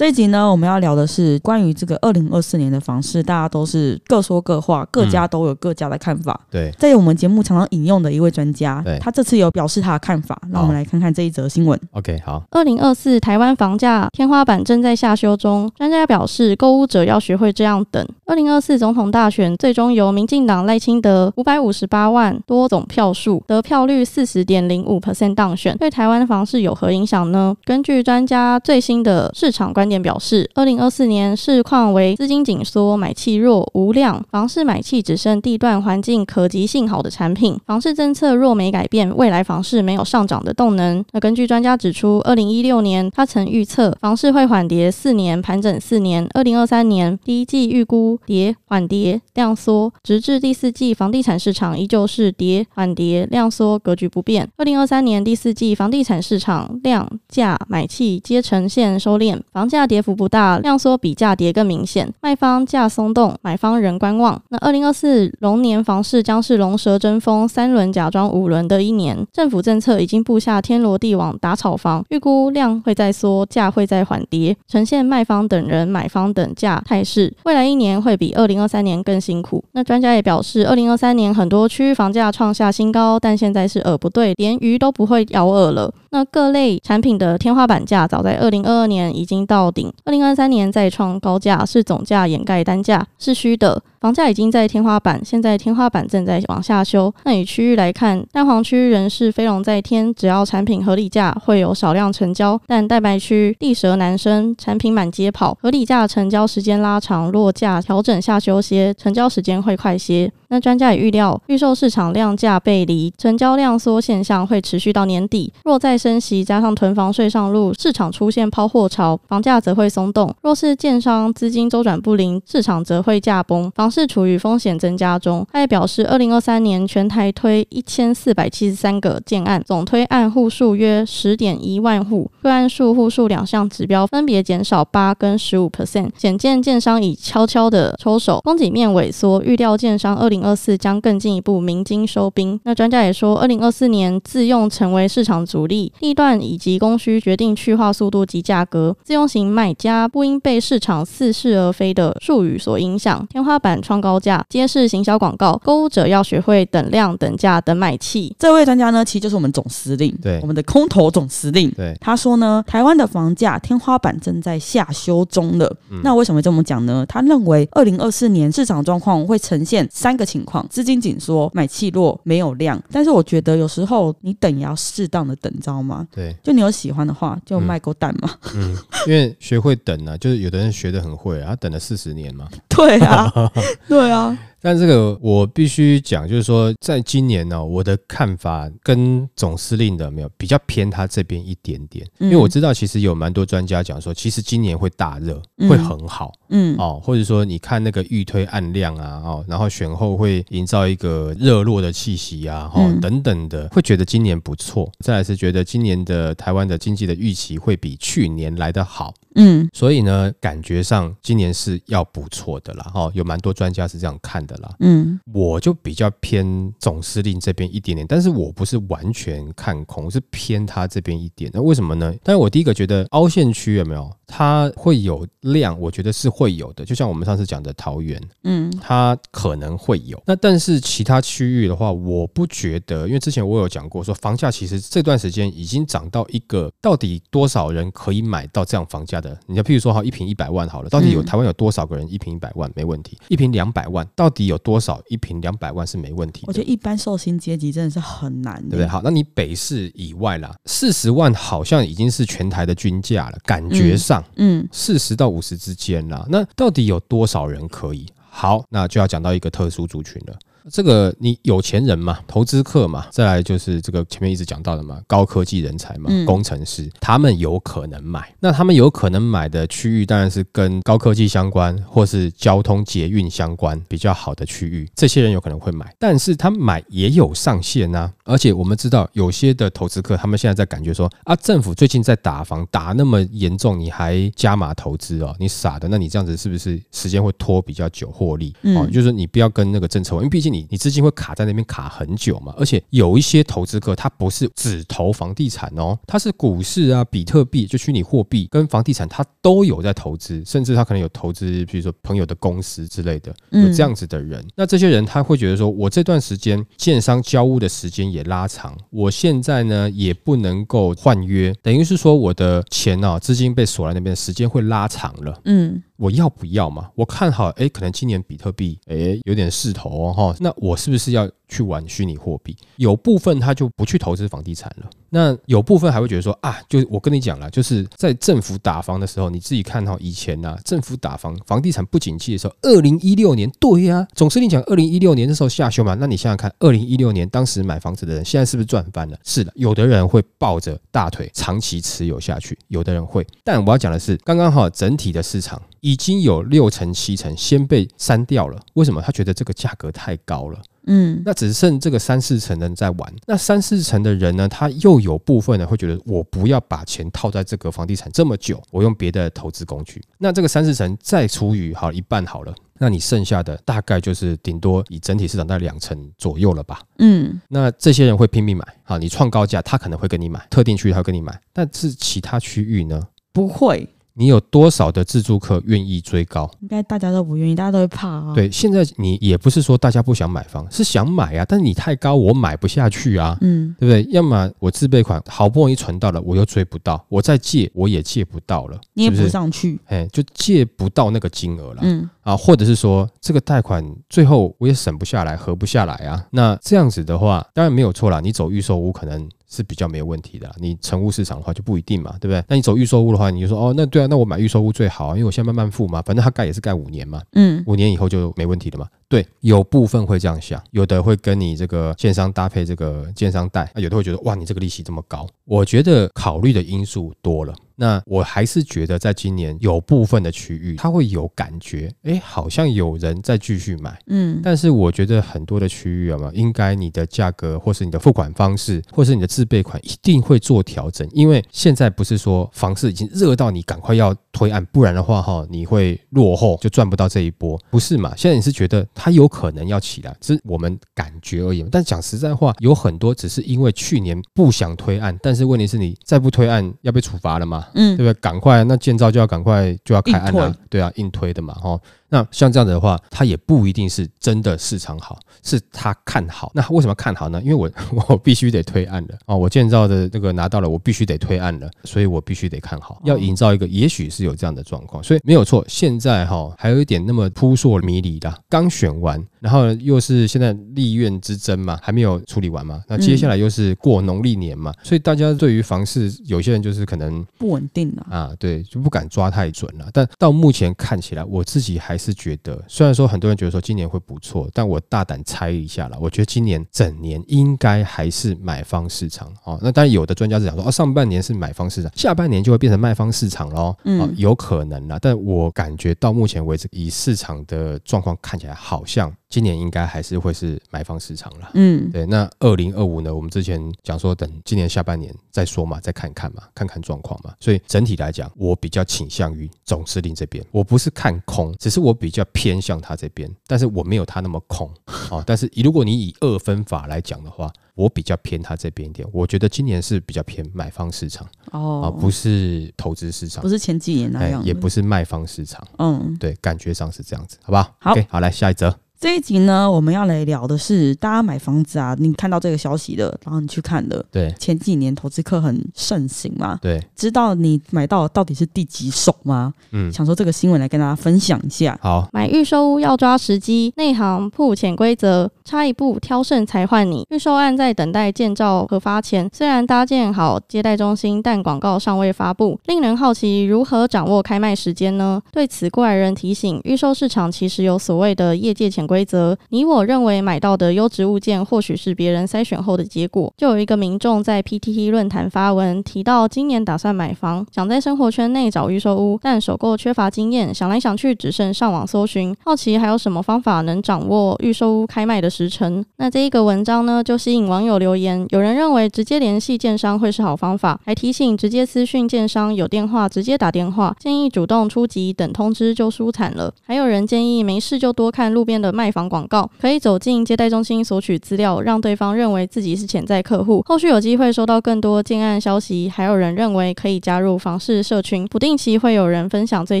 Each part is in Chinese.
这一集呢，我们要聊的是关于这个二零二四年的房市，大家都是各说各话，各家都有各家的看法。嗯、对，在我们节目常常引用的一位专家，对，他这次有表示他的看法，让我们来看看这一则新闻。OK，好。二零二四台湾房价天花板正在下修中，专家表示，购物者要学会这样等。二零二四总统大选最终由民进党赖清德五百五十八万多总票数，得票率四十点零五 percent 当选，对台湾房市有何影响呢？根据专家最新的市场观点表示，二零二四年市况为资金紧缩、买气弱、无量，房市买气只剩地段环境可及性好的产品。房市政策若没改变，未来房市没有上涨的动能。那根据专家指出，二零一六年他曾预测房市会缓跌四年，盘整四年。二零二三年第一季预估跌缓跌量缩，直至第四季房地产市场依旧是跌缓跌量缩格局不变。二零二三年第四季房地产市场量价买气皆呈现收敛，房价跌幅不大。量缩比价跌更明显，卖方价松动，买方仍观望。那二零二四龙年房市将是龙蛇争锋、三轮假装五轮的一年。政府政策已经布下天罗地网打炒房，预估量会再缩，价会再缓跌，呈现卖方等人、买方等价态势。未来一年会比二零二三年更辛苦。那专家也表示，二零二三年很多区域房价创下新高，但现在是饵不对，连鱼都不会咬饵了。那各类产品的天花板价早在二零二二年已经到到顶，二零二三年再创高价，是总价掩盖单价，是虚的。房价已经在天花板，现在天花板正在往下修。那以区域来看，蛋黄区仍是飞龙在天，只要产品合理价，会有少量成交。但蛋白区地蛇难生，产品满街跑，合理价成交时间拉长，落价调整下修些，成交时间会快些。那专家也预料，预售市场量价背离，成交量缩现象会持续到年底。若再升息，加上囤房税上路，市场出现抛货潮，房价则会松动。若是建商资金周转不灵，市场则会价崩，房市处于风险增加中。他也表示，二零二三年全台推一千四百七十三个建案，总推案户数约十点一万户，个案数户数两项指标分别减少八跟十五 percent，显见建商已悄悄的抽手，供给面萎缩，预料建商二零。二四将更进一步鸣金收兵。那专家也说，二零二四年自用成为市场主力，地段以及供需决定去化速度及价格。自用型买家不应被市场似是而非的术语所影响。天花板创高价，皆是行销广告。购物者要学会等量、等价、等买气。这位专家呢，其实就是我们总司令，对，我们的空头总司令。对，他说呢，台湾的房价天花板正在下修中了。嗯、那为什么这么讲呢？他认为，二零二四年市场状况会呈现三个情况：资金紧缩、买气弱、没有量。但是我觉得有时候你等也要适当的等，知道吗？对，就你有喜欢的话，就卖够蛋嘛。嗯，因为学会等呢、啊，就是有的人学的很会、啊，他等了四十年嘛。对啊，对啊。但这个我必须讲，就是说，在今年呢、哦，我的看法跟总司令的没有比较偏他这边一点点，因为我知道其实有蛮多专家讲说，其实今年会大热，会很好，嗯哦，或者说你看那个预推案量啊，哦，然后选后会营造一个热络的气息啊，哦等等的，会觉得今年不错。再来是觉得今年的台湾的经济的预期会比去年来得好。嗯，所以呢，感觉上今年是要不错的啦，哦，有蛮多专家是这样看的啦。嗯，我就比较偏总司令这边一点点，但是我不是完全看空，是偏他这边一点。那为什么呢？但是我第一个觉得凹陷区有没有？它会有量，我觉得是会有的。就像我们上次讲的桃园，嗯，它可能会有。那但是其他区域的话，我不觉得，因为之前我有讲过，说房价其实这段时间已经涨到一个到底多少人可以买到这样房价。的，你要譬如说好一瓶一百万好了，到底有台湾有多少个人一瓶一百万没问题？一瓶两百万到底有多少一瓶两百万是没问题？我觉得一般受薪阶级真的是很难，对不对？好，那你北市以外啦，四十万好像已经是全台的均价了，感觉上，嗯，四十到五十之间啦。那到底有多少人可以？好，那就要讲到一个特殊族群了。这个你有钱人嘛，投资客嘛，再来就是这个前面一直讲到的嘛，高科技人才嘛，工程师，他们有可能买。那他们有可能买的区域当然是跟高科技相关，或是交通捷运相关比较好的区域，这些人有可能会买。但是他买也有上限呐，而且我们知道有些的投资客，他们现在在感觉说啊，政府最近在打房打那么严重，你还加码投资哦，你傻的，那你这样子是不是时间会拖比较久获利？哦，就是你不要跟那个政策，因为毕竟你你资金会卡在那边卡很久嘛。而且有一些投资客他不是只投房地产哦，他是股市啊、比特币、就虚拟货币跟房地产，他都有在投资，甚至他可能有投资，比如说朋友的公司之类的，有这样子的人。那这些人他会觉得说，我这段时间建商交屋的时间也拉长，我现在呢也不能够换约，等于是说我的钱啊资金被锁在那边，时间会拉长了。嗯。我要不要嘛？我看好，哎，可能今年比特币，哎，有点势头哦，哈。那我是不是要去玩虚拟货币？有部分他就不去投资房地产了。那有部分还会觉得说啊，就是我跟你讲了，就是在政府打房的时候，你自己看哈，以前呐，政府打房，房地产不景气的时候，二零一六年，对呀，总司令讲二零一六年的时候下修嘛。那你想想看，二零一六年当时买房子的人，现在是不是赚翻了？是的，有的人会抱着大腿长期持有下去，有的人会。但我要讲的是，刚刚好整体的市场。已经有六成七成先被删掉了，为什么？他觉得这个价格太高了。嗯，那只剩这个三四成的人在玩。那三四成的人呢，他又有部分呢会觉得，我不要把钱套在这个房地产这么久，我用别的投资工具。那这个三四成再除以好一半好了，那你剩下的大概就是顶多以整体市场在两成左右了吧？嗯，那这些人会拼命买。好，你创高价，他可能会跟你买，特定区域他会跟你买，但是其他区域呢？不会。你有多少的自助客愿意追高？应该大家都不愿意，大家都会怕啊。对，现在你也不是说大家不想买房，是想买啊，但是你太高，我买不下去啊。嗯，对不对？要么我自备款好不容易存到了，我又追不到，我再借我也借不到了，捏不上去，哎，就借不到那个金额了。嗯啊，或者是说这个贷款最后我也省不下来，合不下来啊。那这样子的话，当然没有错啦，你走预售屋可能。是比较没有问题的，你成屋市场的话就不一定嘛，对不对？那你走预售屋的话，你就说哦，那对啊，那我买预售屋最好啊，因为我现在慢慢付嘛，反正它盖也是盖五年嘛，嗯，五年以后就没问题了嘛。对，有部分会这样想，有的会跟你这个建商搭配这个建商贷，有的会觉得哇，你这个利息这么高。我觉得考虑的因素多了。那我还是觉得，在今年有部分的区域，它会有感觉，哎，好像有人在继续买，嗯，但是我觉得很多的区域啊嘛，应该你的价格，或是你的付款方式，或是你的自备款，一定会做调整，因为现在不是说房市已经热到你赶快要推案，不然的话哈，你会落后，就赚不到这一波，不是嘛？现在你是觉得它有可能要起来，只是我们感觉而已。但讲实在话，有很多只是因为去年不想推案，但是问题是你再不推案要被处罚了吗？嗯，对不对？赶快，那建造就要赶快就要开案了，对啊，硬推的嘛，哈。那像这样子的话，它也不一定是真的市场好，是他看好。那为什么看好呢？因为我 我必须得推案了啊，我建造的这个拿到了，我必须得推案了，所以我必须得看好。要营造一个，也许是有这样的状况，所以没有错。现在哈还有一点那么扑朔迷离的，刚选完，然后又是现在立院之争嘛，还没有处理完嘛。那接下来又是过农历年嘛，所以大家对于房市，有些人就是可能不稳定了啊，对，就不敢抓太准了。但到目前看起来，我自己还是觉得，虽然说很多人觉得说今年会不错，但我大胆猜一下了，我觉得今年整年应该还是买方市场哦。那当然有的专家是讲说，哦，上半年是买方市场，下半年就会变成卖方市场喽。嗯，有可能啦，但我感觉到目前为止，以市场的状况看起来，好像。今年应该还是会是买方市场了，嗯，对。那二零二五呢？我们之前讲说等今年下半年再说嘛，再看看嘛，看看状况嘛。所以整体来讲，我比较倾向于总司令这边。我不是看空，只是我比较偏向他这边，但是我没有他那么空啊。但是如果你以二分法来讲的话，我比较偏他这边一点。我觉得今年是比较偏买方市场哦，而不是投资市场，不是前几年那样，也不是卖方市场。嗯，对，感觉上是这样子，好不好？好，okay, 好，来下一则。这一集呢，我们要来聊的是大家买房子啊，你看到这个消息的，然后你去看的。对，前几年投资客很盛行嘛。对，知道你买到到底是第几手吗？嗯，想说这个新闻来跟大家分享一下。好，买预售屋要抓时机，内行铺潜规则，差一步挑剩才换你。预售案在等待建造核发前，虽然搭建好接待中心，但广告尚未发布，令人好奇如何掌握开卖时间呢？对此，过来人提醒，预售市场其实有所谓的业界潜规则，你我认为买到的优质物件，或许是别人筛选后的结果。就有一个民众在 PTT 论坛发文，提到今年打算买房，想在生活圈内找预售屋，但首购缺乏经验，想来想去只剩上网搜寻，好奇还有什么方法能掌握预售屋开卖的时程。那这一个文章呢，就吸引网友留言，有人认为直接联系建商会是好方法，还提醒直接私讯建商，有电话直接打电话，建议主动出击，等通知就舒坦了。还有人建议没事就多看路边的卖房广告，可以走进接待中心索取资料，让对方认为自己是潜在客户，后续有机会收到更多建案消息。还有人认为可以加入房市社群，不定期会有人分享最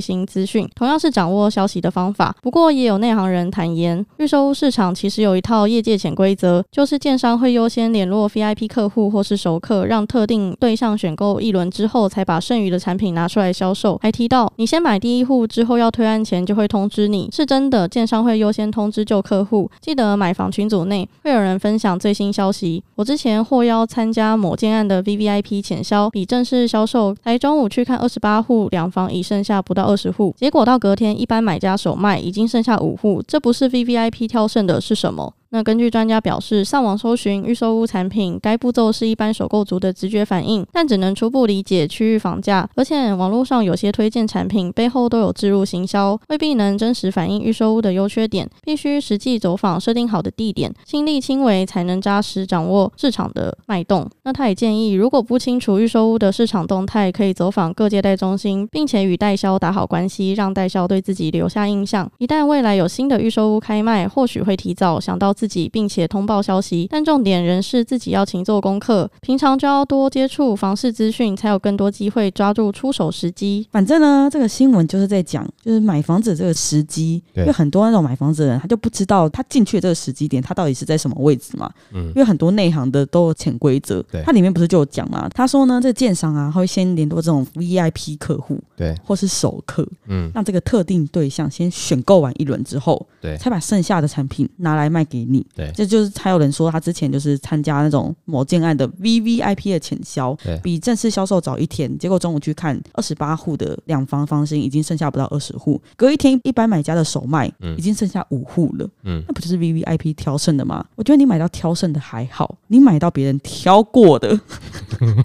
新资讯，同样是掌握消息的方法。不过也有内行人坦言，预售屋市场其实有一套业界潜规则，就是建商会优先联络 VIP 客户或是熟客，让特定对象选购一轮之后，才把剩余的产品拿出来销售。还提到，你先买第一户之后要推案前就会通知你，是真的，建商会优先通知旧客户。记得买房群组内会有人分享最新消息。我之前获邀参加某建案的 VVIP 潜销，比正式销售，才中午去看二十八户，两房已剩下不到二十户，结果到隔天一般买家首卖已经剩下五户，这不是 VVIP 挑剩的是什么？那根据专家表示，上网搜寻预售屋产品，该步骤是一般首购族的直觉反应，但只能初步理解区域房价。而且网络上有些推荐产品背后都有置入行销，未必能真实反映预售屋的优缺点，必须实际走访设定好的地点，亲力亲为，才能扎实掌握市场的脉动。那他也建议，如果不清楚预售屋的市场动态，可以走访各接待中心，并且与代销打好关系，让代销对自己留下印象。一旦未来有新的预售屋开卖，或许会提早想到自己，并且通报消息，但重点仍是自己要勤做功课，平常就要多接触房市资讯，才有更多机会抓住出手时机。反正呢，这个新闻就是在讲，就是买房子这个时机，因为很多那种买房子的人，他就不知道他进去的这个时机点，他到底是在什么位置嘛。嗯，因为很多内行的都有潜规则，对，它里面不是就有讲嘛？他说呢，这个建商啊，他会先联络这种 VIP 客户，对，或是首客，嗯，让这个特定对象先选购完一轮之后，对，才把剩下的产品拿来卖给你，对。这就是还有人说，他之前就是参加那种某建案的 VVIP 的潜销，比正式销售早一天，结果中午去看二十八户的两房房型已经剩下不到二十户，隔一天一般买家的首卖，已经剩下五户了，嗯，那不就是 VVIP 挑剩的吗？我觉得你买到挑剩的还好，你买到别人挑过的，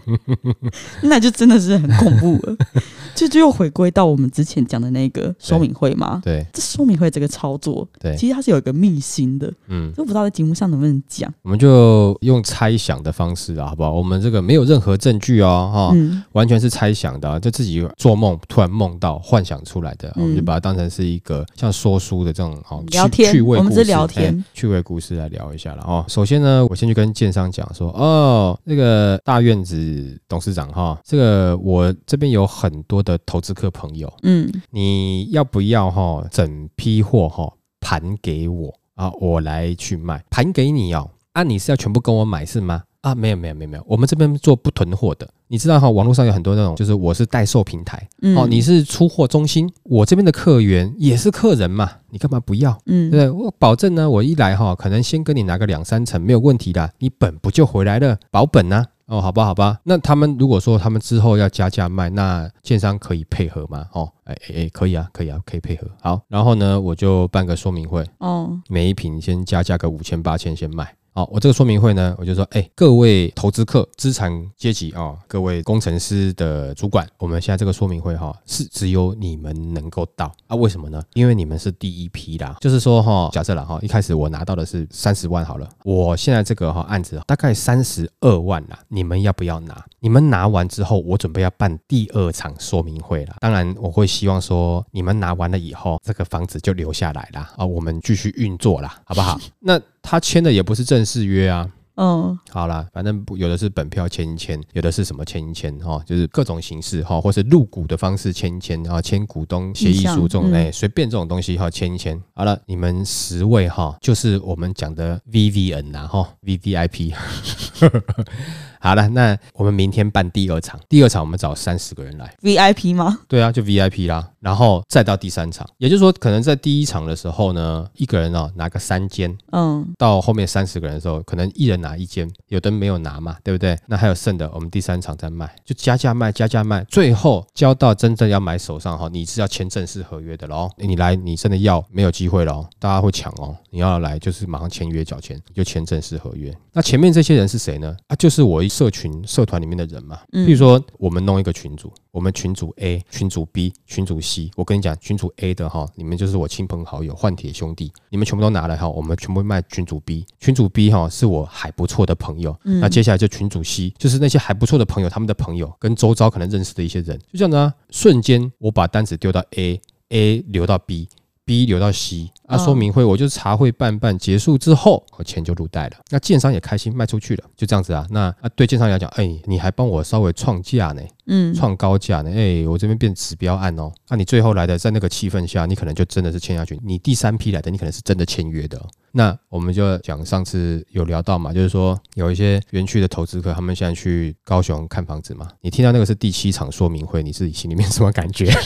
那就真的是很恐怖了。这就又回归到我们之前讲的那个说明会嘛？对，这说明会这个操作，对，其实它是有一个秘辛的，嗯，都不知道在节目上能不能讲。我们就用猜想的方式啊，好不好？我们这个没有任何证据哦，哈、嗯，完全是猜想的，就自己做梦突然梦到幻想出来的，嗯、我们就把它当成是一个像说书的这种哦，聊天，趣味故事，我们是聊天，趣味故事来聊一下了哦。首先呢，我先去跟建商讲说，哦，那个大院子董事长哈，这个我这边有很多的投资客朋友，嗯，你要不要哈整批货哈盘给我啊？我来去卖，盘给你哦。啊，你是要全部跟我买是吗？啊，没有没有没有没有，我们这边做不囤货的。你知道哈，网络上有很多那种，就是我是代售平台，哦，你是出货中心，我这边的客源也是客人嘛，你干嘛不要？嗯，对不对？我保证呢，我一来哈，可能先跟你拿个两三成没有问题的，你本不就回来了？保本呢？哦，好吧，好吧，那他们如果说他们之后要加价卖，那建商可以配合吗？哦，哎哎哎，可以啊，可以啊，可以配合。好，然后呢，我就办个说明会，哦，每一瓶先加价个五千八千先卖。好，我这个说明会呢，我就说，哎，各位投资客、资产阶级啊，各位工程师的主管，我们现在这个说明会哈，是只有你们能够到啊？为什么呢？因为你们是第一批啦。就是说哈，假设了哈，一开始我拿到的是三十万好了，我现在这个哈案子大概三十二万啦，你们要不要拿？你们拿完之后，我准备要办第二场说明会了。当然，我会希望说，你们拿完了以后，这个房子就留下来了啊，我们继续运作啦，好不好？那。他签的也不是正式约啊，嗯，好啦，反正有的是本票签一签，有的是什么签一签哈，就是各种形式哈，或是入股的方式签一签，然后签股东协议书这种哎，随便这种东西哈，签一签。好了，你们十位哈，就是我们讲的 VVN 呐哈，VVIP。好了，那我们明天办第二场，第二场我们找三十个人来，VIP 吗？对啊，就 VIP 啦。然后再到第三场，也就是说，可能在第一场的时候呢，一个人哦拿个三间，嗯，到后面三十个人的时候，可能一人拿一间，有的没有拿嘛，对不对？那还有剩的，我们第三场再卖，就加价卖，加价卖，最后交到真正要买手上哈，你是要签正式合约的喽。你来，你真的要没有机会喽，大家会抢哦。你要来就是马上签约缴钱，就签正式合约。那前面这些人是谁呢？啊，就是我。一社群社团里面的人嘛。嗯比如说，我们弄一个群组，我们群组 A、群组 B、群组 C。我跟你讲，群组 A 的哈，你们就是我亲朋好友、换铁兄弟，你们全部都拿来哈，我们全部卖群组 B。群组 B 哈是我还不错的朋友，嗯那接下来就群组 C，就是那些还不错的朋友，他们的朋友跟周遭可能认识的一些人，就这样子啊，瞬间我把单子丢到 A，A 留到 B。B 流到 C 啊，说明会我就茶会办办结束之后，我钱就入袋了。那建商也开心卖出去了，就这样子啊。那啊，对建商来讲，哎，你还帮我稍微创价呢，嗯，创高价呢，哎，我这边变指标案哦。那、啊、你最后来的在那个气氛下，你可能就真的是签下去。你第三批来的，你可能是真的签约的、哦。那我们就讲上次有聊到嘛，就是说有一些园区的投资客，他们现在去高雄看房子嘛。你听到那个是第七场说明会，你自己心里面什么感觉？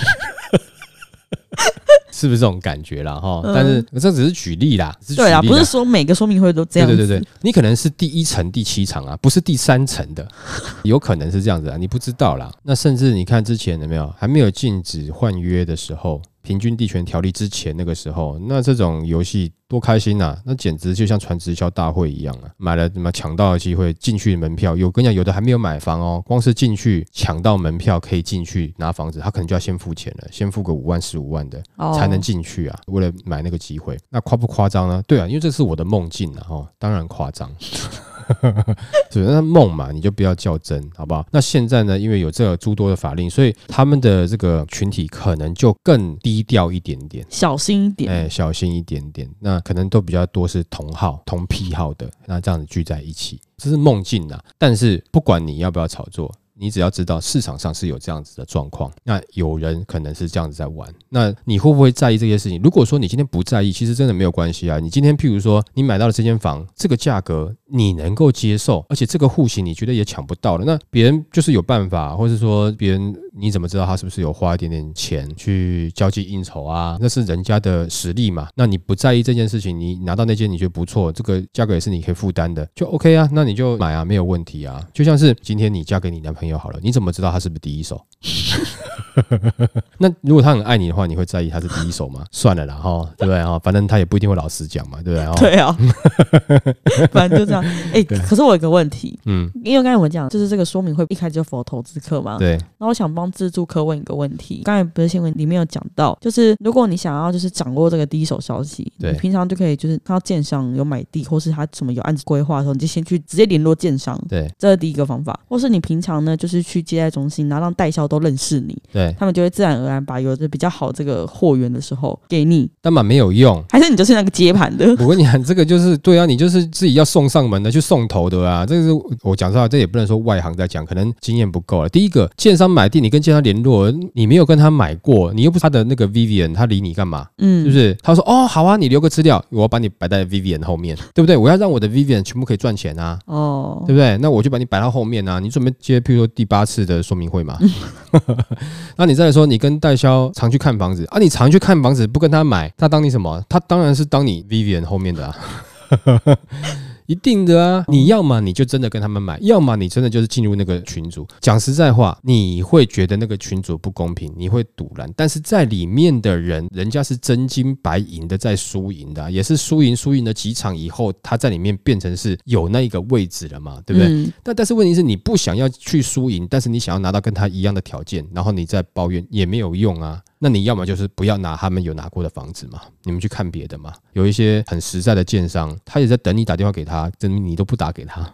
是不是这种感觉啦？哈？但是这只是举例啦，是举例啦，对啊，不是说每个说明会都这样。对对对对，你可能是第一层、第七场啊，不是第三层的，有可能是这样子啊，你不知道啦。那甚至你看之前有没有还没有禁止换约的时候？平均地权条例之前那个时候，那这种游戏多开心呐、啊！那简直就像传直销大会一样啊！买了什么抢到的机会，进去门票。有跟你讲，有的还没有买房哦，光是进去抢到门票可以进去拿房子，他可能就要先付钱了，先付个五万、十五万的才能进去啊！为了买那个机会，那夸不夸张呢？对啊，因为这是我的梦境啊！哦，当然夸张。是那梦嘛，你就不要较真，好不好？那现在呢，因为有这个诸多的法令，所以他们的这个群体可能就更低调一点点，小心一点，哎，小心一点点。那可能都比较多是同号、同癖好的，那这样子聚在一起，这是梦境啊。但是不管你要不要炒作。你只要知道市场上是有这样子的状况，那有人可能是这样子在玩，那你会不会在意这些事情？如果说你今天不在意，其实真的没有关系啊。你今天譬如说你买到了这间房，这个价格你能够接受，而且这个户型你觉得也抢不到了，那别人就是有办法，或者说别人你怎么知道他是不是有花一点点钱去交际应酬啊？那是人家的实力嘛。那你不在意这件事情，你拿到那间你觉得不错，这个价格也是你可以负担的，就 OK 啊，那你就买啊，没有问题啊。就像是今天你嫁给你男朋友。好了，你怎么知道他是不是第一手？那如果他很爱你的话，你会在意他是第一手吗？算了啦，哈，对不对啊？反正他也不一定会老实讲嘛，对不对？对啊，反正就这样。哎、欸，可是我有一个问题，嗯，因为刚才我们讲，就是这个说明会一开始就 for 投资客嘛，对。那我想帮自助客问一个问题，刚才不是新闻里面有讲到，就是如果你想要就是掌握这个第一手消息，对，你平常就可以就是看到建商有买地，或是他什么有案子规划的时候，你就先去直接联络建商，对，这是第一个方法。或是你平常呢，就是去接待中心，然后让代销都认识你，对，他们就会自然而然把有的比较好这个货源的时候给你，但嘛没有用，还是你就是那个接盘的？我跟你讲，这个就是对啊，你就是自己要送上门的，去送头的啊。这个是我讲实话，这也不能说外行在讲，可能经验不够了。第一个，建商买地，你跟建商联络，你没有跟他买过，你又不是他的那个 Vivian，他理你干嘛？嗯，是不是？他说哦，好啊，你留个资料，我要把你摆在 Vivian 后面，对不对？我要让我的 Vivian 全部可以赚钱啊，哦，对不对？那我就把你摆到后面啊，你准备接，譬如说第八次的说明会嘛。那你再说，你跟代销常去看房子啊，你常去看房子不跟他买，他当你什么？他当然是当你 Vivian 后面的啊。一定的啊！你要么你就真的跟他们买，要么你真的就是进入那个群组。讲实在话，你会觉得那个群组不公平，你会赌烂。但是在里面的人，人家是真金白银的在输赢的，也是输赢输赢了几场以后，他在里面变成是有那一个位置了嘛，对不对？嗯、但但是问题是你不想要去输赢，但是你想要拿到跟他一样的条件，然后你再抱怨也没有用啊。那你要么就是不要拿他们有拿过的房子嘛，你们去看别的嘛。有一些很实在的建商，他也在等你打电话给他，证明你都不打给他。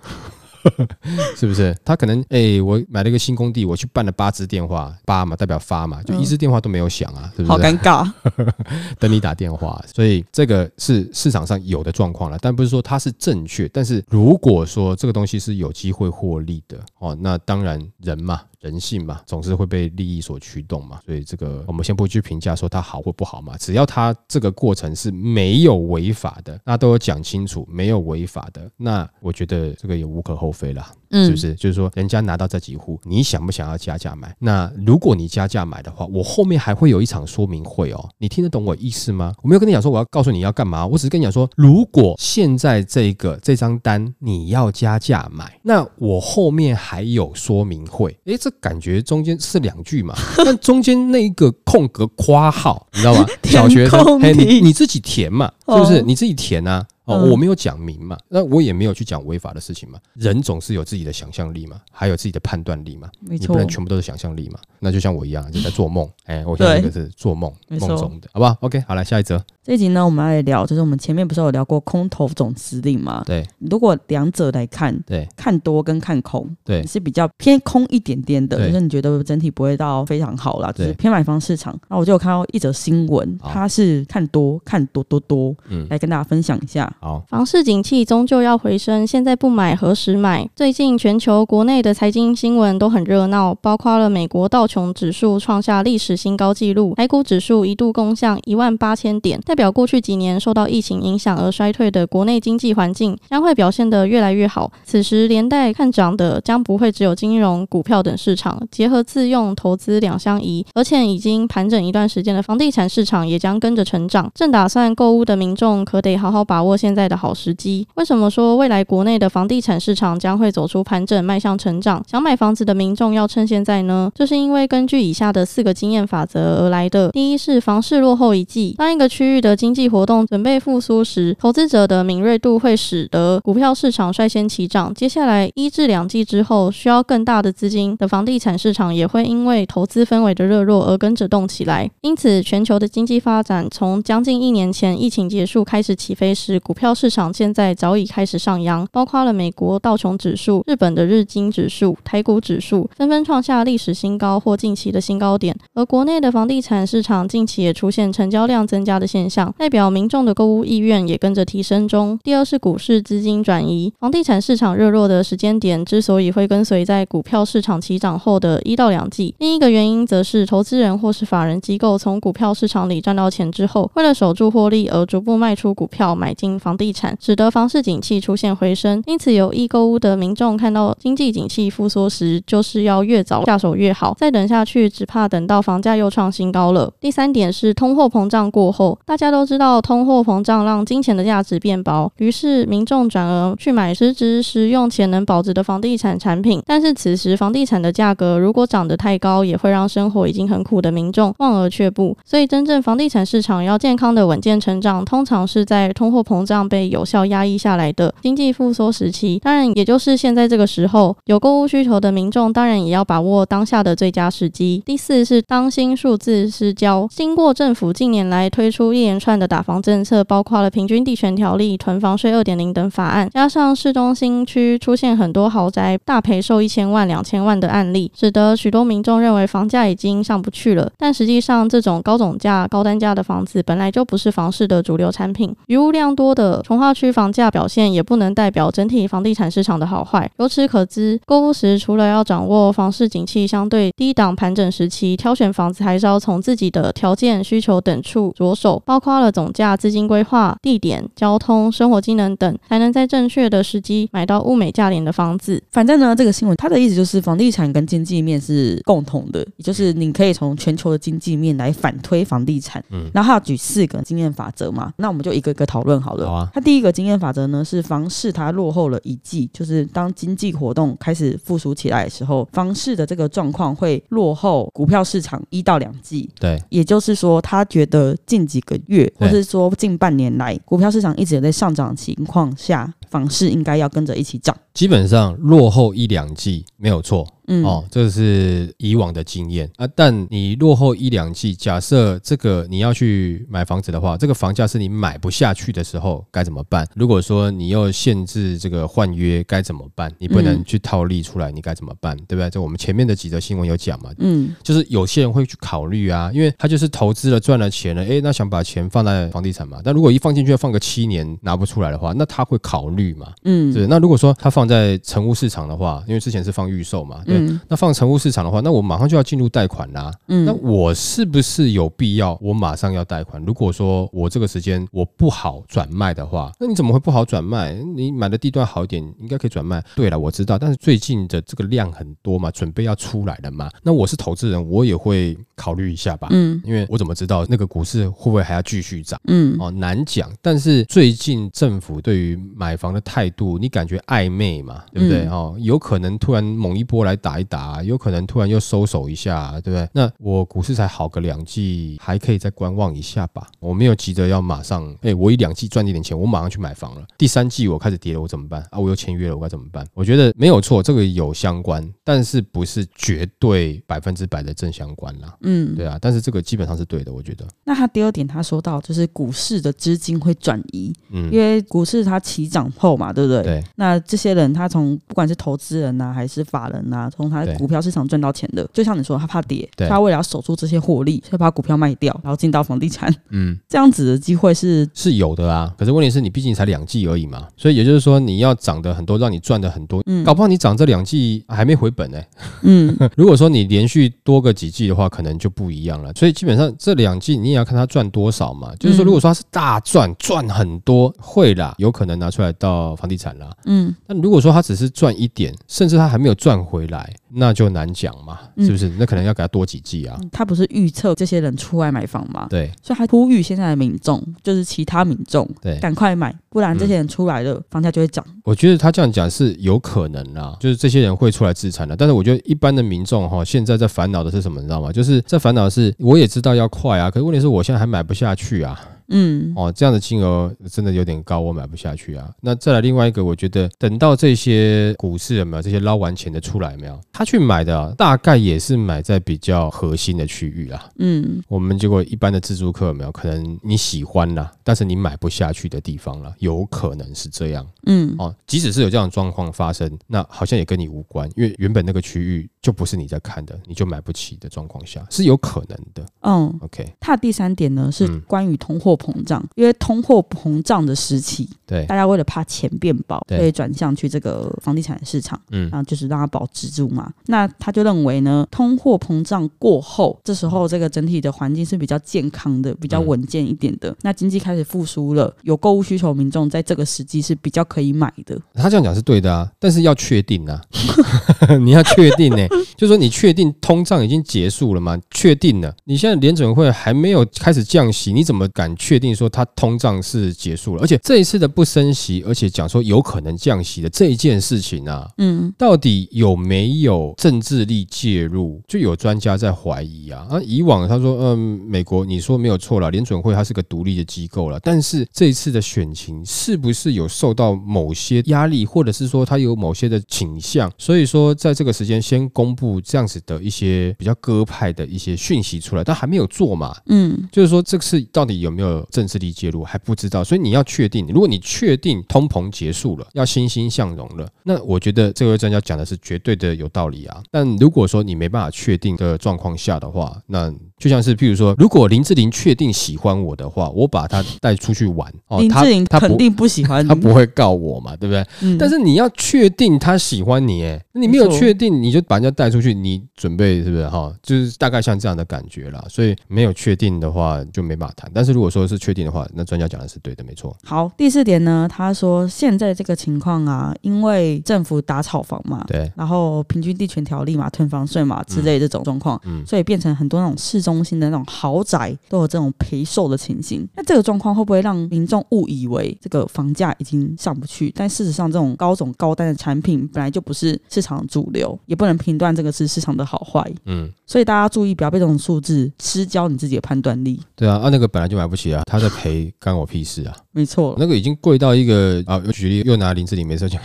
是不是？他可能哎、欸，我买了一个新工地，我去办了八支电话，八嘛代表发嘛，就一支电话都没有响啊，是不是？好尴尬，等你打电话。所以这个是市场上有的状况了，但不是说它是正确。但是如果说这个东西是有机会获利的哦，那当然人嘛，人性嘛，总是会被利益所驱动嘛。所以这个我们先不去评价说它好或不好嘛，只要它这个过程是没有违法的，那都有讲清楚，没有违法的，那我觉得这个也无可厚非。啦了，是不是？就是说，人家拿到这几户，你想不想要加价买？那如果你加价买的话，我后面还会有一场说明会哦。你听得懂我意思吗？我没有跟你讲说我要告诉你要干嘛，我只是跟你讲说，如果现在这个这张单你要加价买，那我后面还有说明会。诶，这感觉中间是两句嘛？但中间那一个空格括号，你知道吗？小学生，嘿，你你自己填嘛，是不是？你自己填啊。哦，嗯我没有讲明嘛，那我也没有去讲违法的事情嘛。人总是有自己的想象力嘛，还有自己的判断力嘛，没你不能，全部都是想象力嘛。那就像我一样，就在做梦。哎，我现在这个是做梦梦中的，好不好？OK，好，来下一则。这一集呢，我们要来聊，就是我们前面不是有聊过空头总司令嘛？对如果两者来看，对看多跟看空，对你是比较偏空一点点的，就是你觉得整体不会到非常好啦，就是偏买方市场。那我就有看到一则新闻，它是看多看多多多，嗯，来跟大家分享一下。好，房市景气终究要回升，现在不买何时买？最近全球国内的财经新闻都很热闹，包括了美国道琼指数创下历史新高纪录，台股指数一度攻向一万八千点，代表过去几年受到疫情影响而衰退的国内经济环境将会表现得越来越好。此时连带看涨的将不会只有金融、股票等市场，结合自用、投资两相宜，而且已经盘整一段时间的房地产市场也将跟着成长。正打算购屋的民众可得好好把握现在的好时机。为什么说未来国内的房地产市场将会走出盘整，迈向成长？想买房子的民众要趁现在呢？这是因为根据以下的四个经验法则而来的。第一是房市落后一季，当一个区域的经济活动准备复苏时，投资者的敏锐度会使得股票市场率先起涨。接下来一至两季之后，需要更大的资金的房地产市场也会因为投资氛围的热络而跟着动起来。因此，全球的经济发展从将近一年前疫情结束开始起飞时，股股票市场现在早已开始上扬，包括了美国道琼指数、日本的日经指数、台股指数纷纷创下历史新高或近期的新高点。而国内的房地产市场近期也出现成交量增加的现象，代表民众的购物意愿也跟着提升中。第二是股市资金转移，房地产市场热络的时间点之所以会跟随在股票市场起涨后的一到两季，另一个原因则是投资人或是法人机构从股票市场里赚到钱之后，为了守住获利而逐步卖出股票，买进房地产，使得房市景气出现回升。因此，有意购屋的民众看到经济景气复苏时，就是要越早下手越好。再等下去，只怕等到房价又创新高了。第三点是通货膨胀过后，大家都知道通货膨胀让金钱的价值变薄，于是民众转而去买实质实用且能保值的房地产产品。但是此时房地产的价格如果涨得太高，也会让生活已经很苦的民众望而却步。所以，真正房地产市场要健康的稳健成长，通常是在通货膨这样被有效压抑下来的经济复苏时期。当然，也就是现在这个时候，有购物需求的民众当然也要把握当下的最佳时机。第四是当心数字失焦，经过政府近年来推出一连串的打房政策，包括了平均地权条例、囤房税二点零等法案，加上市中心区出现很多豪宅大赔售一千万、两千万的案例，使得许多民众认为房价已经上不去了。但实际上，这种高总价、高单价的房子本来就不是房市的主流产品。余物量多的从化区房价表现也不能代表整体房地产市场的好坏。由此可知，购屋时除了要掌握房市景气相对低档盘整时期，挑选房子还是要从自己的条件、需求等处着手，包括了总价、资金规划、地点、交通、生活机能等，才能在正确的时机买到物美价廉的房子。反正呢，这个新闻它的意思就是房地产跟经济面是共同的，也就是你可以从全球的经济面来反推房地产。嗯，然后还要举四个经验法则嘛，那我们就一个一个讨论好了。好啊。他第一个经验法则呢是房市它落后了一季，就是当经济活动开始复苏起来的时候，房市的这个状况会落后股票市场一到两季。对，也就是说，他觉得近几个月，或对是说近半年来，股票市场一直有在上涨情况下，房市应该要跟着一起涨。基本上落后一两季没有错。嗯，哦，这是以往的经验啊。但你落后一两季，假设这个你要去买房子的话，这个房价是你买不下去的时候，该怎么办？如果说你又限制这个换约，该怎么办？你不能去套利出来，你该怎么办？对不对？这我们前面的几则新闻有讲嘛。嗯，就是有些人会去考虑啊，因为他就是投资了赚了钱了，哎，那想把钱放在房地产嘛。但如果一放进去要放个七年拿不出来的话，那他会考虑嘛？嗯，对。那如果说他放在成屋市场的话，因为之前是放预售嘛，对。嗯那放成屋市场的话，那我马上就要进入贷款啦。嗯，那我是不是有必要我马上要贷款？如果说我这个时间我不好转卖的话，那你怎么会不好转卖？你买的地段好一点，应该可以转卖。对了，我知道，但是最近的这个量很多嘛，准备要出来了嘛。那我是投资人，我也会考虑一下吧。嗯，因为我怎么知道那个股市会不会还要继续涨？嗯，哦，难讲。但是最近政府对于买房的态度，你感觉暧昧嘛？对不对？嗯哦，有可能突然猛一波来打一打，有可能突然又收手一下，对不对？那我股市才好个两季，还可以再观望一下吧。我没有急着要马上，哎，我一两季赚一点钱，我马上去买房了。第三季我开始跌了，我怎么办啊？我又签约了，我该怎么办？我觉得没有错，这个有相关，但是不是绝对百分之百的正相关啦。嗯，对啊，但是这个基本上是对的，我觉得。那他第二点他说到，就是股市的资金会转移，嗯，因为股市它起涨后嘛，对不对？对。那这些人他从不管是投资人呐，还是法人呐，从他股票市场赚到钱的，就像你说，他怕跌，他为了要守住这些获利，所以把股票卖掉，然后进到房地产。嗯，这样子的机会是是有的啊。可是问题是你毕竟才两季而已嘛，所以也就是说你要涨的很多，让你赚的很多，嗯，搞不好你涨这两季还没回本呢。嗯，如果说你连续多个几季的话，可能就不一样了。所以基本上这两季你也要看他赚多少嘛。就是说，如果说他是大赚，赚很多，会啦，有可能拿出来到房地产啦。嗯，那如果说他只是赚一点，甚至他还没有赚回来，那就难讲嘛，是不是？那可能要给他多几季啊。他不是预测这些人出来买房吗？对，所以他呼吁现在的民众，就是其他民众，对，赶快买，不然这些人出来了，房价就会涨。我觉得他这样讲是有可能啦，就是这些人会出来自产的。但是我觉得一般的民众哈，现在在烦恼的是什么？你知道吗？就是在烦恼的是，我也知道要快啊，可是问题是我现在还买不下去啊。嗯，哦，这样的金额真的有点高，我买不下去啊。那再来另外一个，我觉得等到这些股市有没有这些捞完钱的出来没有？他去买的啊，大概也是买在比较核心的区域啊。嗯，我们结果一般的自助客有没有可能你喜欢啦，但是你买不下去的地方了，有可能是这样。嗯，哦，即使是有这样的状况发生，那好像也跟你无关，因为原本那个区域就不是你在看的，你就买不起的状况下是有可能的。嗯，OK。他第三点呢是关于通货。膨胀，因为通货膨胀的时期，对，大家为了怕钱变薄，所以转向去这个房地产市场，嗯，然后就是让它保值住嘛。那他就认为呢，通货膨胀过后，这时候这个整体的环境是比较健康的，比较稳健一点的。嗯、那经济开始复苏了，有购物需求，民众在这个时机是比较可以买的。他这样讲是对的啊，但是要确定啊，你要确定呢、欸，就是说你确定通胀已经结束了吗？确定了，你现在联准会还没有开始降息，你怎么敢？确定说它通胀是结束了，而且这一次的不升息，而且讲说有可能降息的这一件事情啊，嗯，到底有没有政治力介入？就有专家在怀疑啊。啊，以往他说，嗯，美国你说没有错了，联准会它是个独立的机构了，但是这一次的选情是不是有受到某些压力，或者是说它有某些的倾向？所以说在这个时间先公布这样子的一些比较鸽派的一些讯息出来，但还没有做嘛，嗯，就是说这次到底有没有？政治力介入还不知道，所以你要确定，如果你确定通膨结束了，要欣欣向荣了，那我觉得这位专家讲的是绝对的有道理啊。但如果说你没办法确定的状况下的话，那就像是譬如说，如果林志玲确定喜欢我的话，我把她带出去玩，哦，林志玲肯定不喜欢你，她不会告我嘛，对不对？嗯。但是你要确定她喜欢你，哎，你没有确定，你就把人家带出去，你准备是不是哈？就是大概像这样的感觉啦。所以没有确定的话，就没办法谈。但是如果说是确定的话，那专家讲的是对的，没错。好，第四点呢，他说现在这个情况啊，因为政府打炒房嘛，对，然后平均地权条例嘛，囤房税嘛之类这种状况，嗯，所以变成很多那种市中心的那种豪宅都有这种赔售的情形。那这个状况会不会让民众误以为这个房价已经上不去？但事实上，这种高种高单的产品本来就不是市场主流，也不能评断这个是市场的好坏。嗯，所以大家注意，不要被这种数字失焦你自己的判断力。对啊，啊那个本来就买不起啊。他在赔，干我屁事啊！没错，那个已经贵到一个啊，又举例又拿林志玲没事讲，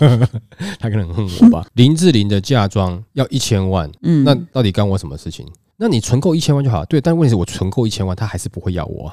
他可能恨我吧？林志玲的嫁妆要一千万，嗯，那到底干我什么事情？那你存够一千万就好，对。但问题是我存够一千万，他还是不会要我。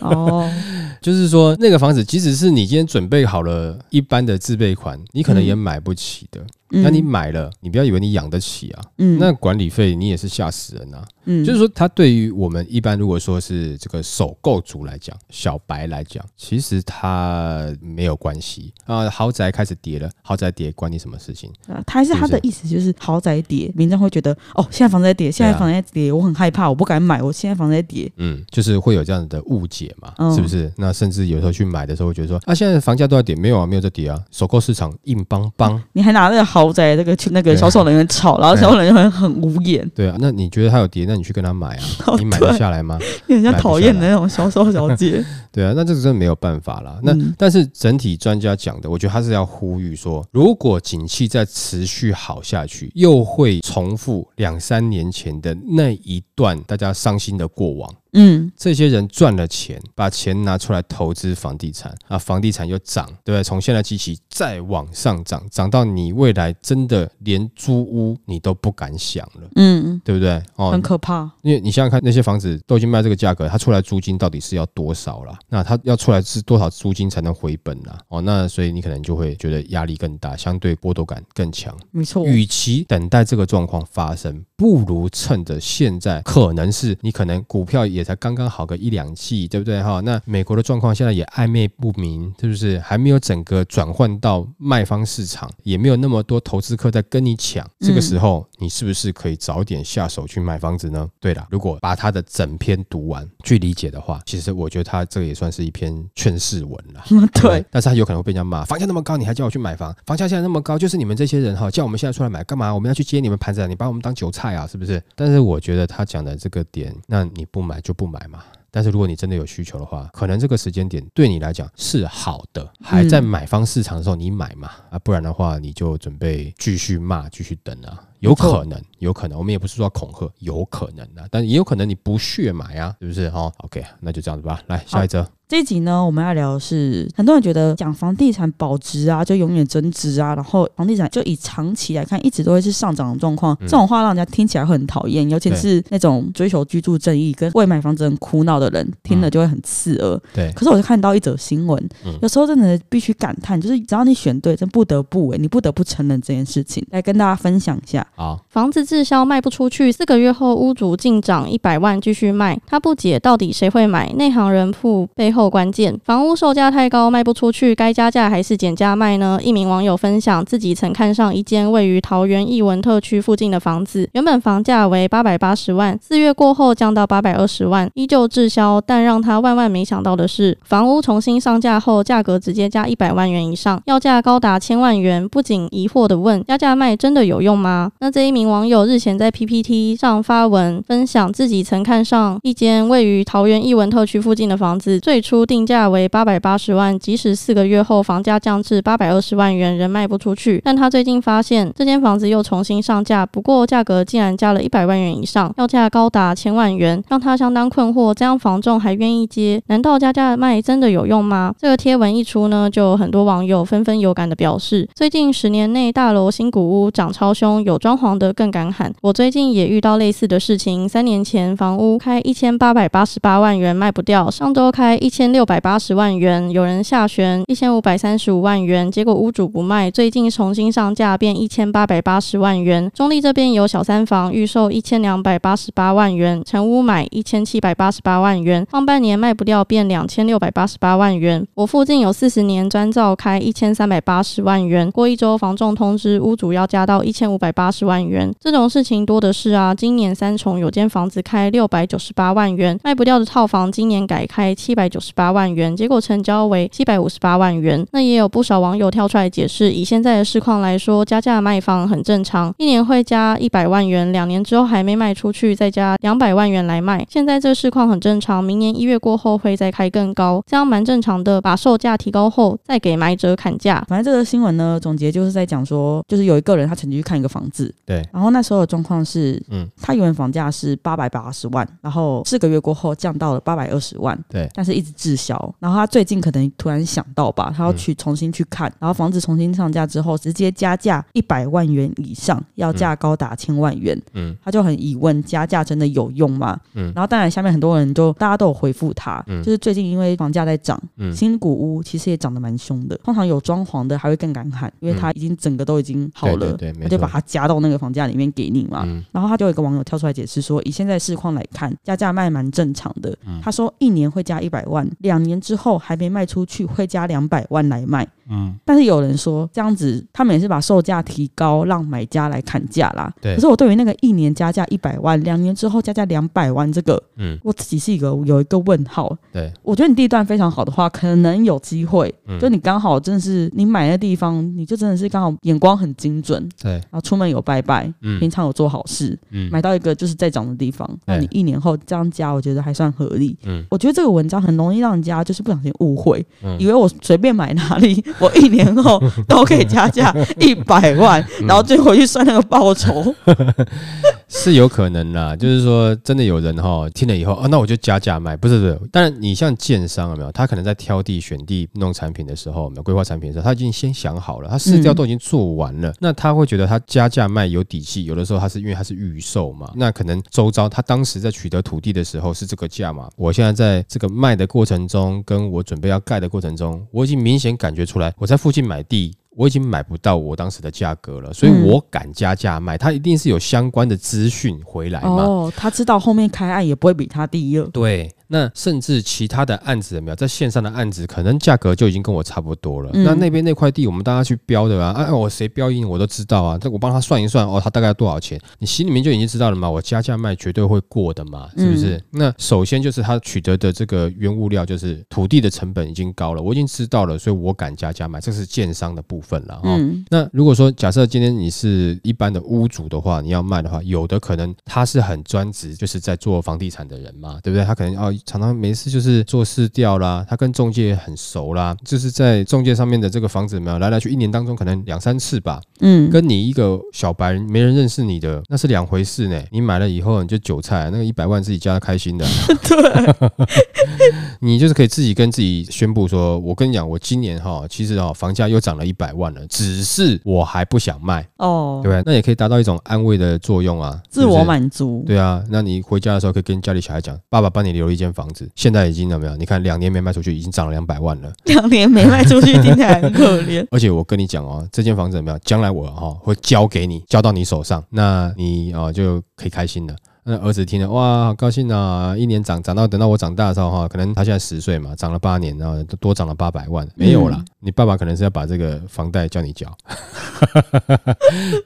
哦，就是说那个房子，即使是你今天准备好了一般的自备款，你可能也买不起的。那你买了，你不要以为你养得起啊，嗯，那管理费你也是吓死人啊。嗯，就是说，它对于我们一般如果说是这个首购族来讲，小白来讲，其实它没有关系啊。豪宅开始跌了，豪宅跌关你什么事情？啊，他还是他的意思就是豪宅跌，民众会觉得哦，现在房子在跌，现在房子在跌，我很害怕，我不敢买，我现在房子在跌。嗯，就是会有这样子的误解嘛，是不是？那甚至有时候去买的时候会觉得说啊，现在房价都在跌，没有啊，没有在跌啊，首购市场硬邦邦，你还拿那个。超在那个去那个销售人员吵，然后销售人员很很无言。对啊，那你觉得他有跌，那你去跟他买啊，你买得下来吗？你很像讨厌的那种销售小姐。对啊，那这个真的没有办法啦。那、嗯、但是整体专家讲的，我觉得他是要呼吁说，如果景气再持续好下去，又会重复两三年前的那一段大家伤心的过往。嗯，这些人赚了钱，把钱拿出来投资房地产啊，房地产又涨，对不对？从现在基期再往上涨，涨到你未来真的连租屋你都不敢想了，嗯，对不对？哦，很可怕。因为你想想看，那些房子都已经卖这个价格，他出来租金到底是要多少了？那他要出来是多少租金才能回本呢？哦，那所以你可能就会觉得压力更大，相对剥夺感更强。没错，与其等待这个状况发生，不如趁着现在，可能是你可能股票也。才刚刚好个一两季，对不对哈？那美国的状况现在也暧昧不明，是不是还没有整个转换到卖方市场，也没有那么多投资客在跟你抢。这个时候，你是不是可以早点下手去买房子呢？对了，如果把他的整篇读完去理解的话，其实我觉得他这个也算是一篇劝世文了。对，但是他有可能会被人家骂，房价那么高，你还叫我去买房？房价现在那么高，就是你们这些人哈，叫我们现在出来买干嘛？我们要去接你们盘子啊？你把我们当韭菜啊？是不是？但是我觉得他讲的这个点，那你不买就不买嘛。但是如果你真的有需求的话，可能这个时间点对你来讲是好的，还在买方市场的时候你买嘛，啊，不然的话你就准备继续骂，继续等啊，有可能，有可能，我们也不是说恐吓，有可能啊，但也有可能你不屑买啊，是不是？哈，OK，那就这样子吧，来下一则。这一集呢，我们要聊的是，很多人觉得讲房地产保值啊，就永远增值啊，然后房地产就以长期来看，一直都会是上涨的状况。嗯、这种话让人家听起来会很讨厌，尤其是那种追求居住正义跟为买房子很苦恼的人，听了就会很刺耳。对。可是我就看到一则新闻，嗯、有时候真的必须感叹，就是只要你选对，真不得不为，你不得不承认这件事情。来跟大家分享一下。啊，房子滞销卖不出去，四个月后屋主进涨一百万继续卖，他不解到底谁会买？内行人铺背后关键。房屋售价太高，卖不出去，该加价还是减价卖呢？一名网友分享自己曾看上一间位于桃园艺文特区附近的房子，原本房价为八百八十万，四月过后降到八百二十万，依旧滞销。但让他万万没想到的是，房屋重新上架后，价格直接加一百万元以上，要价高达千万元。不仅疑惑地问：加价卖真的有用吗？那这一名网友日前在 PPT 上发文分享自己曾看上一间位于桃园艺文特区附近的房子，最初定价为八百八十万，即使四个月后房价降至八百二十万元，仍卖不出去。但他最近发现这间房子又重新上架，不过价格竟然加了一百万元以上，要价高达千万元，让他相当困惑。这样房仲还愿意接？难道加价卖真的有用吗？这个贴文一出呢，就有很多网友纷纷有感的表示，最近十年内大楼新古屋涨超凶，有装潢的更敢喊。我最近也遇到类似的事情，三年前房屋开一千八百八十八万元卖不掉，上周开一千六百八十万元，有人下旋一千五百三十五万元，结果屋主不卖，最近重新上架变一千八百八十万元。中立这边有小三房预售一千两百八十八万元，成屋买一千七百八十八万元，放半年卖不掉变两千六百八十八万元。我附近有四十年专造开一千三百八十万元，过一周房仲通知屋主要加到一千五百八十万元。这种事情多的是啊，今年三重有间房子开六百九十八万元，卖不掉的套房，今年改开七百九十十八万元。结果成交为七百五十八万元，那也有不少网友跳出来解释，以现在的市况来说，加价卖房很正常，一年会加一百万元，两年之后还没卖出去，再加两百万元来卖。现在这市况很正常，明年一月过后会再开更高，这样蛮正常的。把售价提高后，再给买者砍价。反正这个新闻呢，总结就是在讲说，就是有一个人他曾经去看一个房子，对，然后那时候的状况是，嗯，他原本房价是八百八十万，然后四个月过后降到了八百二十万，对，但是一直滞销，然后他最近可能突然想到吧，他要去重新去看，然后房子重新上架之后，直接加价一百万元以上，要价高达千万元。嗯，他就很疑问，加价真的有用吗？嗯，然后当然下面很多人就大家都有回复他，嗯，就是最近因为房价在涨，嗯，新古屋其实也涨得蛮凶的，通常有装潢的还会更敢喊，因为他已经整个都已经好了，对，他就把它加到那个房价里面给你嘛。然后他就有一个网友跳出来解释说，以现在市况来看，加价卖蛮正常的。他说一年会加一百万，两年之后还没卖出去会加两百万来卖，嗯，但是有人说这样子，他们也是把售价提高，让买家来砍价啦。对。可是我对于那个一年加价一百万，两年之后加价两百万这个，嗯，我自己是一个有一个问号。对。我觉得你地段非常好的话，可能有机会。嗯。就你刚好真的是你买的地方，你就真的是刚好眼光很精准。对。然后出门有拜拜，嗯，平常有做好事，嗯，买到一个就是在涨的地方，那你一年后这样加，我觉得还算合理。嗯。我觉得这个文章很容易让人家就是不小心误会，嗯，以为我随便买哪里，我一年后都可以加价 一百万，然后最后回去算那个报酬。是有可能啦，就是说真的有人哈听了以后啊，那我就加价卖，不是不是。但是你像建商有没有？他可能在挑地选地弄产品的时候，没有规划产品的时候，他已经先想好了，他试调都已经做完了，嗯、那他会觉得他加价卖有底气。有的时候他是因为他是预售嘛，那可能周遭他当时在取得土地的时候是这个价嘛。我现在在这个卖的过程中，跟我准备要盖的过程中，我已经明显感觉出来，我在附近买地。我已经买不到我当时的价格了，所以我敢加价卖。他一定是有相关的资讯回来嘛？哦，他知道后面开案也不会比他低了。对。那甚至其他的案子有没有在线上的案子，可能价格就已经跟我差不多了。嗯、那那边那块地，我们大家去标的啊，哎、啊，我谁标赢我都知道啊。这我帮他算一算，哦，他大概要多少钱？你心里面就已经知道了嘛。我加价卖绝对会过的嘛，是不是？嗯、那首先就是他取得的这个原物料，就是土地的成本已经高了，我已经知道了，所以我敢加价卖，这是建商的部分了哈。嗯、那如果说假设今天你是一般的屋主的话，你要卖的话，有的可能他是很专职，就是在做房地产的人嘛，对不对？他可能哦常常没事就。是做市调啦，他跟中介很熟啦，就是在中介上面的这个房子没有来来去，一年当中可能两三次吧。嗯，跟你一个小白没人认识你的，那是两回事呢。你买了以后你就韭菜，那个一百万自己加的开心的。对，你就是可以自己跟自己宣布说，我跟你讲，我今年哈，其实哈房价又涨了一百万了，只是我还不想卖哦，对不对？那也可以达到一种安慰的作用啊，自我满足。对啊，那你回家的时候可以跟家里小孩讲，爸爸帮你留了一间房子，现在。已经怎么样？你看两年没卖出去，已经涨了两百万了。两年没卖出去，听起来很可怜。而且我跟你讲哦，这间房子怎么样？将来我哈会交给你，交到你手上，那你哦就可以开心了。那儿子听了哇，好高兴啊！一年涨涨到等到我长大的时候哈，可能他现在十岁嘛，涨了八年，然后多涨了八百万，没有啦。你爸爸可能是要把这个房贷叫你缴，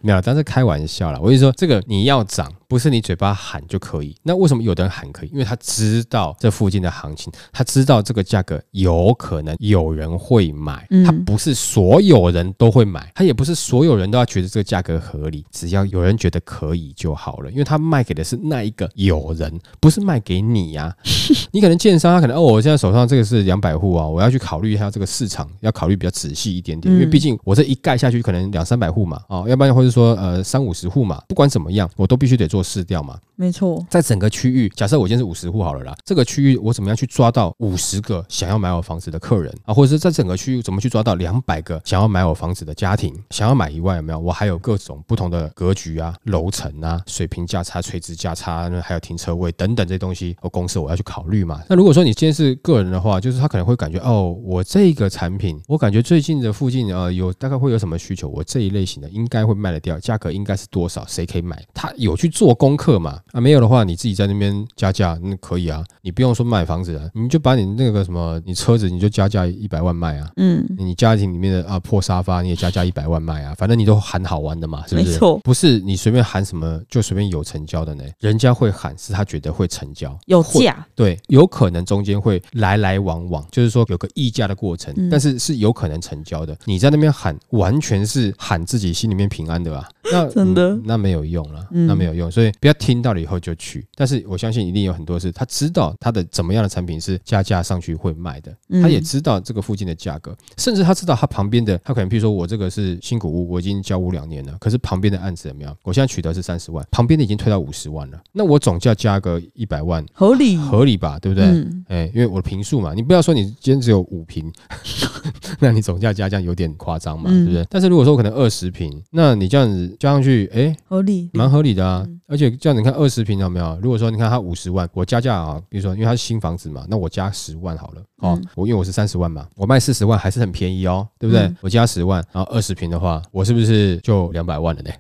没有，但是开玩笑啦。我跟你说，这个你要涨。不是你嘴巴喊就可以，那为什么有的人喊可以？因为他知道这附近的行情，他知道这个价格有可能有人会买，他不是所有人都会买，他也不是所有人都要觉得这个价格合理，只要有人觉得可以就好了，因为他卖给的是那一个有人，不是卖给你呀、啊。你可能建商，他可能哦，我现在手上这个是两百户啊，我要去考虑一下这个市场，要考虑比较仔细一点点，因为毕竟我这一盖下去可能两三百户嘛，哦，要不然或者说呃三五十户嘛，不管怎么样，我都必须得做。市调嘛，没错，在整个区域，假设我今天是五十户好了啦，这个区域我怎么样去抓到五十个想要买我房子的客人啊？或者是在整个区域怎么去抓到两百个想要买我房子的家庭？想要买以外有没有？我还有各种不同的格局啊、楼层啊、水平价差、垂直价差，还有停车位等等这些东西，我公司我要去考虑嘛。那如果说你今天是个人的话，就是他可能会感觉哦，我这个产品，我感觉最近的附近呃有大概会有什么需求，我这一类型的应该会卖得掉，价格应该是多少？谁可以买？他有去做功课嘛？啊，没有的话，你自己在那边加价，那可以啊。你不用说买房子啊，你就把你那个什么，你车子你就加价一百万卖啊。嗯，你家庭里面的啊破沙发你也加价一百万卖啊。反正你都喊好玩的嘛，是不是？没错，不是你随便喊什么就随便有成交的呢。人家会喊是他觉得会成交，有价。对，有可能中间会来来往往，就是说有个议价的过程，嗯、但是是有可能成交的。你在那边喊，完全是喊自己心里面平安的吧？那 真的、嗯、那没有用了，那没有用，所以不要听到了以后就去。但是我相信一定有很多是他知道他的怎么样的产品是加价上去会卖的，他也知道这个附近的价格，甚至他知道他旁边的，他可能譬如说我这个是新古屋，我已经交屋两年了，可是旁边的案子怎么样？我现在取得是三十万，旁边的已经推到五十万了，那我总价加个一百万，合理合理吧？对不对？哎，因为我的平数嘛，你不要说你今天只有五平，那你总价加这样有点夸张嘛，对不对？但是如果说我可能二十平，那你这样子。加上去，哎，合理，蛮合理的啊。而且这样你看二十平有没有？如果说你看它五十万，我加价啊，比如说因为它是新房子嘛，那我加十万好了。哦，我因为我是三十万嘛，我卖四十万还是很便宜哦，对不对？嗯、我加十万，然后二十平的话，我是不是就两百万了呢？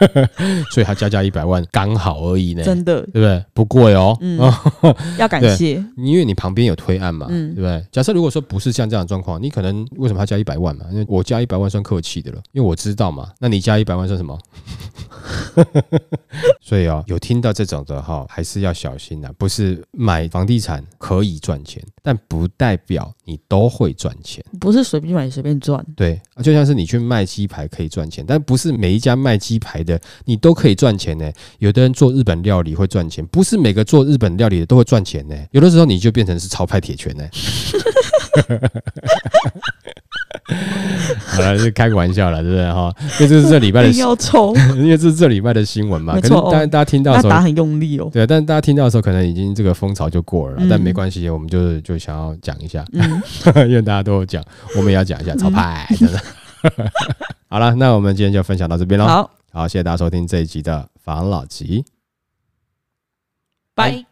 所以他加价一百万刚好而已呢，真的，对不对？不贵哦，嗯，要感谢，因为你旁边有推案嘛，嗯，对不对？假设如果说不是像这样的状况，你可能为什么要加一百万嘛？因为我加一百万算客气的了，因为我知道嘛。那你加一百万算什么？所以啊、哦，有听到这种的哈，还是要小心呐。不是买房地产可以赚钱，但不代表你都会赚钱。不是随便买随便赚。对，就像是你去卖鸡排可以赚钱，但不是每一家卖鸡排的你都可以赚钱呢。有的人做日本料理会赚钱，不是每个做日本料理的都会赚钱呢。有的时候你就变成是超派铁拳呢。好了，就开个玩笑了，对不对哈？因为这是这礼拜的，要抽，因为这是这礼拜的新闻嘛。可能大大家听到的时候，打很用力哦。对，但大家听到的时候，可能已经这个风潮就过了，但没关系，我们就就想要讲一下，因为大家都有讲，我们也要讲一下超派，真的。好了，那我们今天就分享到这边喽。好，好，谢谢大家收听这一集的防老集，拜。